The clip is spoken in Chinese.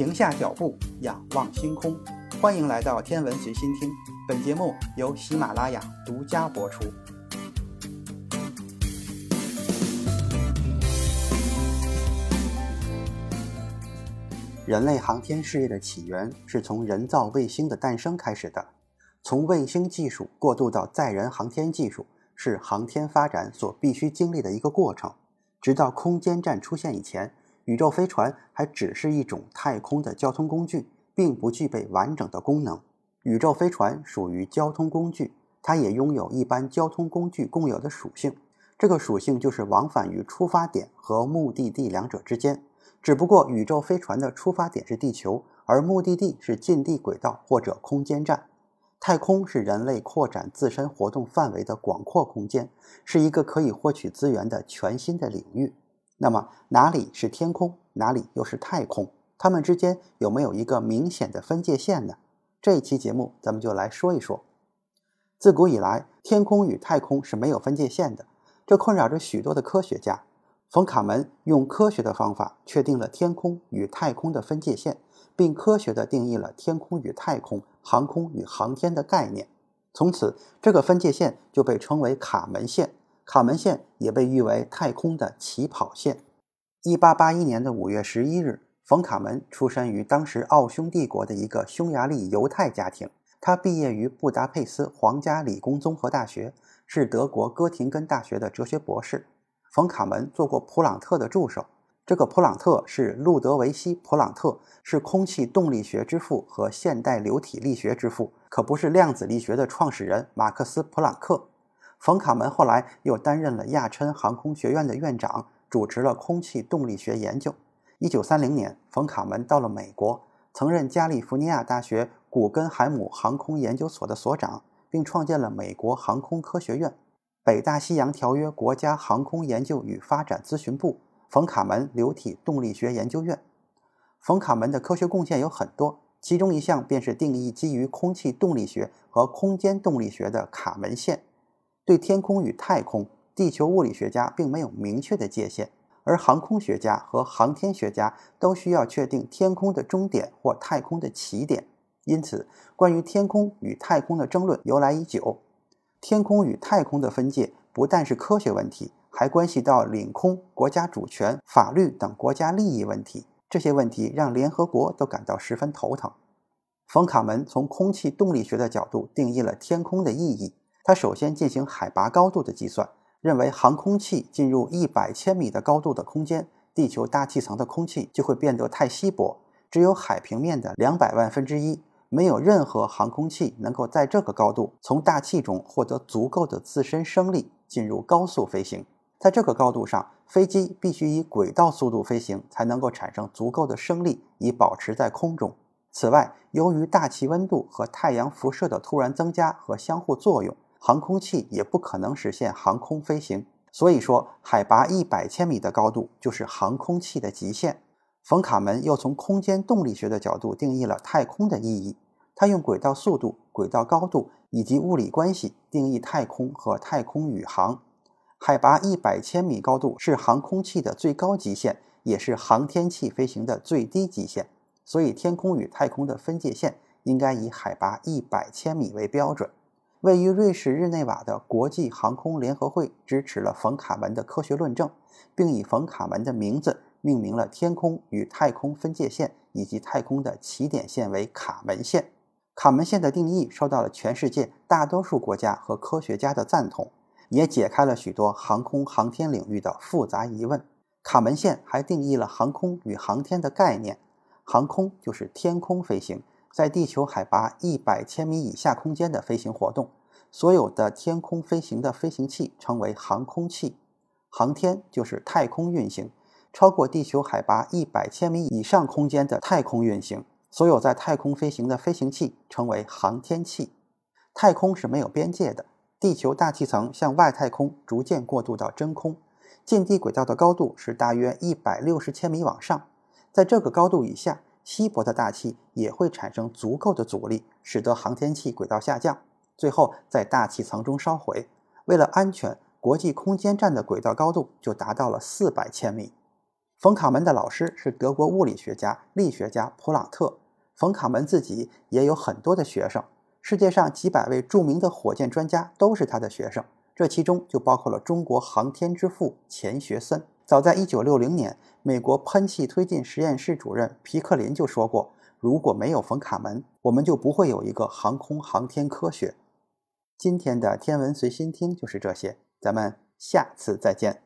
停下脚步，仰望星空。欢迎来到天文随心听，本节目由喜马拉雅独家播出。人类航天事业的起源是从人造卫星的诞生开始的。从卫星技术过渡到载人航天技术，是航天发展所必须经历的一个过程。直到空间站出现以前，宇宙飞船还只是一种太空的交通工具，并不具备完整的功能。宇宙飞船属于交通工具，它也拥有一般交通工具共有的属性。这个属性就是往返于出发点和目的地两者之间。只不过宇宙飞船的出发点是地球，而目的地是近地轨道或者空间站。太空是人类扩展自身活动范围的广阔空间，是一个可以获取资源的全新的领域。那么，哪里是天空，哪里又是太空？它们之间有没有一个明显的分界线呢？这一期节目，咱们就来说一说。自古以来，天空与太空是没有分界线的，这困扰着许多的科学家。冯·卡门用科学的方法确定了天空与太空的分界线。并科学地定义了天空与太空、航空与航天的概念。从此，这个分界线就被称为卡门线。卡门线也被誉为太空的起跑线。一八八一年的五月十一日，冯·卡门出生于当时奥匈帝国的一个匈牙利犹太家庭。他毕业于布达佩斯皇家理工综合大学，是德国哥廷根大学的哲学博士。冯·卡门做过普朗特的助手。这个普朗特是路德维希·普朗特，是空气动力学之父和现代流体力学之父，可不是量子力学的创始人马克思·普朗克。冯·卡门后来又担任了亚琛航空学院的院长，主持了空气动力学研究。一九三零年，冯·卡门到了美国，曾任加利福尼亚大学古根海姆航空研究所的所长，并创建了美国航空科学院、北大西洋条约国家航空研究与发展咨询部。冯·卡门流体动力学研究院。冯·卡门的科学贡献有很多，其中一项便是定义基于空气动力学和空间动力学的卡门线。对天空与太空，地球物理学家并没有明确的界限，而航空学家和航天学家都需要确定天空的终点或太空的起点。因此，关于天空与太空的争论由来已久。天空与太空的分界不但是科学问题。还关系到领空、国家主权、法律等国家利益问题，这些问题让联合国都感到十分头疼。冯·卡门从空气动力学的角度定义了天空的意义。他首先进行海拔高度的计算，认为航空器进入一百千米的高度的空间，地球大气层的空气就会变得太稀薄，只有海平面的两百万分之一，没有任何航空器能够在这个高度从大气中获得足够的自身升力，进入高速飞行。在这个高度上，飞机必须以轨道速度飞行，才能够产生足够的升力，以保持在空中。此外，由于大气温度和太阳辐射的突然增加和相互作用，航空器也不可能实现航空飞行。所以说，海拔一百千米的高度就是航空器的极限。冯·卡门又从空间动力学的角度定义了太空的意义。他用轨道速度、轨道高度以及物理关系定义太空和太空宇航。海拔一百千米高度是航空器的最高极限，也是航天器飞行的最低极限。所以，天空与太空的分界线应该以海拔一百千米为标准。位于瑞士日内瓦的国际航空联合会支持了冯·卡门的科学论证，并以冯·卡门的名字命名了天空与太空分界线以及太空的起点线为卡门线。卡门线的定义受到了全世界大多数国家和科学家的赞同。也解开了许多航空航天领域的复杂疑问。卡门线还定义了航空与航天的概念。航空就是天空飞行，在地球海拔一百千米以下空间的飞行活动。所有的天空飞行的飞行器称为航空器。航天就是太空运行，超过地球海拔一百千米以上空间的太空运行。所有在太空飞行的飞行器称为航天器。太空是没有边界的。地球大气层向外太空逐渐过渡到真空，近地轨道的高度是大约一百六十千米往上，在这个高度以下，稀薄的大气也会产生足够的阻力，使得航天器轨道下降，最后在大气层中烧毁。为了安全，国际空间站的轨道高度就达到了四百千米。冯·卡门的老师是德国物理学家、力学家普朗特。冯·卡门自己也有很多的学生，世界上几百位著名的火箭专家都是他的学生，这其中就包括了中国航天之父钱学森。早在1960年，美国喷气推进实验室主任皮克林就说过：“如果没有冯·卡门，我们就不会有一个航空航天科学。”今天的天文随心听就是这些，咱们下次再见。